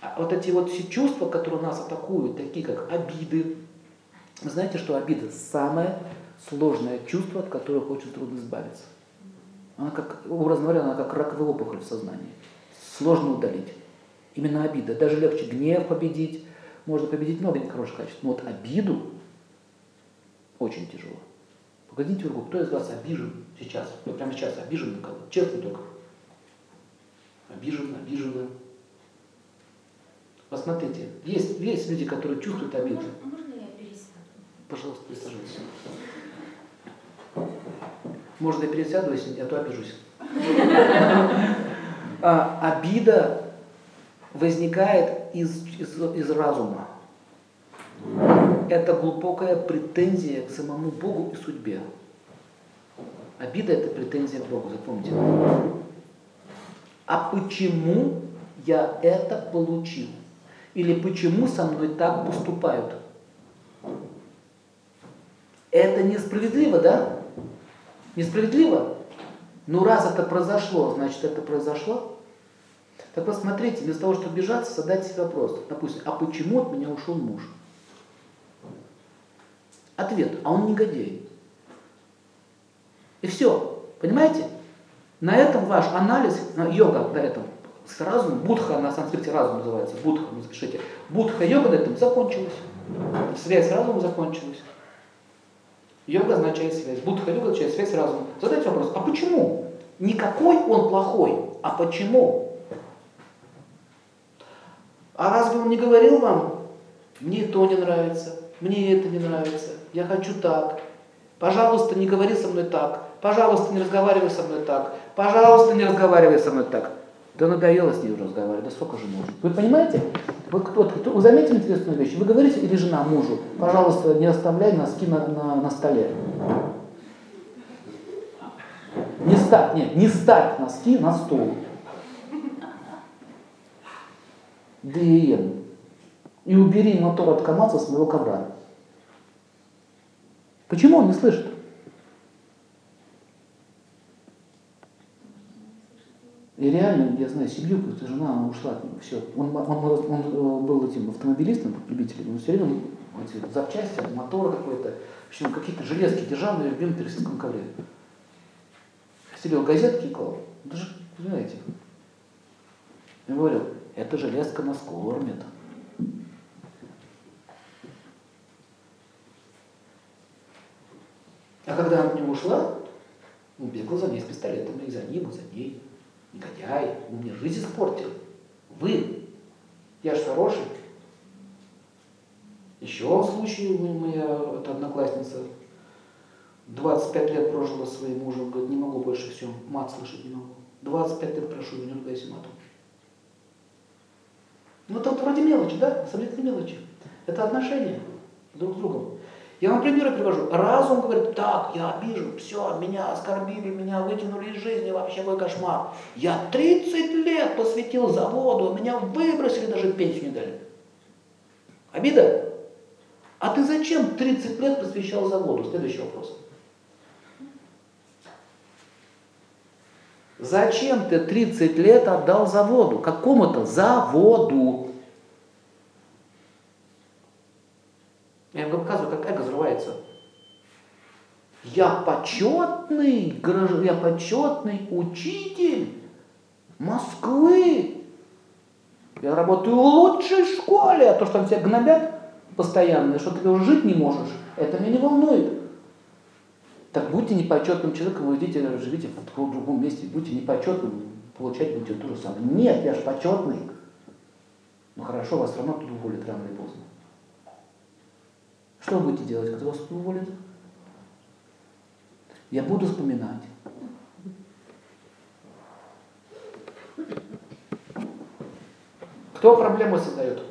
А вот эти вот все чувства, которые нас атакуют, такие как обиды. Вы знаете, что обида самое сложное чувство, от которого очень трудно избавиться. Она как, образно говоря, она как раковая опухоль в сознании. Сложно удалить. Именно обида. Даже легче гнев победить. Можно победить много нехороших качеств. Но вот обиду очень тяжело. Погодите руку, кто из вас обижен сейчас? Вот прямо сейчас обижен на кого? Честно только. Обижен, обижена. Посмотрите, есть, есть люди, которые чувствуют а обиду. Можно я пересяду? Пожалуйста, присаживайтесь. Можно я пересяду, если а то обижусь. А, обида возникает из, из, из разума. Это глубокая претензия к самому Богу и судьбе. Обида – это претензия к Богу, запомните. А почему я это получил? Или почему со мной так поступают? Это несправедливо, да? Несправедливо? Ну раз это произошло, значит это произошло. Так посмотрите, вместо того, чтобы обижаться, задайте себе вопрос. Допустим, а почему от меня ушел муж? Ответ, а он негодяй. И все. Понимаете? На этом ваш анализ, йога на этом, с разумом, будха на санскрите разум называется, будха, не запишите. Будха йога на этом закончилась. Связь с разумом закончилась. Йога означает связь. Будха йога означает связь с разумом. Задайте вопрос, а почему? Не какой он плохой, а почему? А разве он не говорил вам, мне то не нравится, мне это не нравится, я хочу так. Пожалуйста, не говори со мной так. Пожалуйста, не разговаривай со мной так. Пожалуйста, не разговаривай со мной так. Да надоело с ней уже разговаривать, да сколько же можно. Вы понимаете? Вы, кто, кто, вы заметили интересную вещь? Вы говорите, или жена мужу, пожалуйста, не оставляй носки на, на, на столе. Не ставь, нет, не ставь носки на стол. ДЕН. И убери мотор от КамАЗа с моего ковра. Почему он не слышит? И реально, я знаю семью, потому жена она ушла него, все. Он, он, он, он э, был этим автомобилистом, любителем, но все время эти запчасти, мотора какой-то, в общем, какие-то железки держал на любимом персидском ковре. Стелил газетки и клал. Даже, знаете, я говорил, эта железка нас кормит. А когда она от него ушла, он бегал за ней с пистолетом, и за ним, и за ней негодяй, он мне жизнь испортил. Вы, я же хороший. Еще случай, моя это одноклассница, 25 лет прожила своим мужем, говорит, не могу больше все, мат слышать не могу. 25 лет прошу, не ругайся матом. Ну это вроде мелочи, да? Это мелочи. Это отношения друг с другом. Я вам примеры привожу. Разум говорит, так, я обижен, все, меня оскорбили, меня вытянули из жизни, вообще мой кошмар. Я 30 лет посвятил заводу, меня выбросили, даже пенсию не дали. Обида? А ты зачем 30 лет посвящал заводу? Следующий вопрос. Зачем ты 30 лет отдал заводу? Какому-то заводу. Я почетный, я почетный учитель Москвы. Я работаю в лучшей школе, а то, что там тебя гнобят постоянно, что ты уже жить не можешь, это меня не волнует. Так будьте непочетным человеком, вы идите, живите в другом месте, будьте непочетным, получать будете то же самое. Нет, я же почетный. Ну хорошо, вас все равно тут уволят рано или поздно. Что вы будете делать, когда вас уволят? Я буду вспоминать. Кто проблемы создает?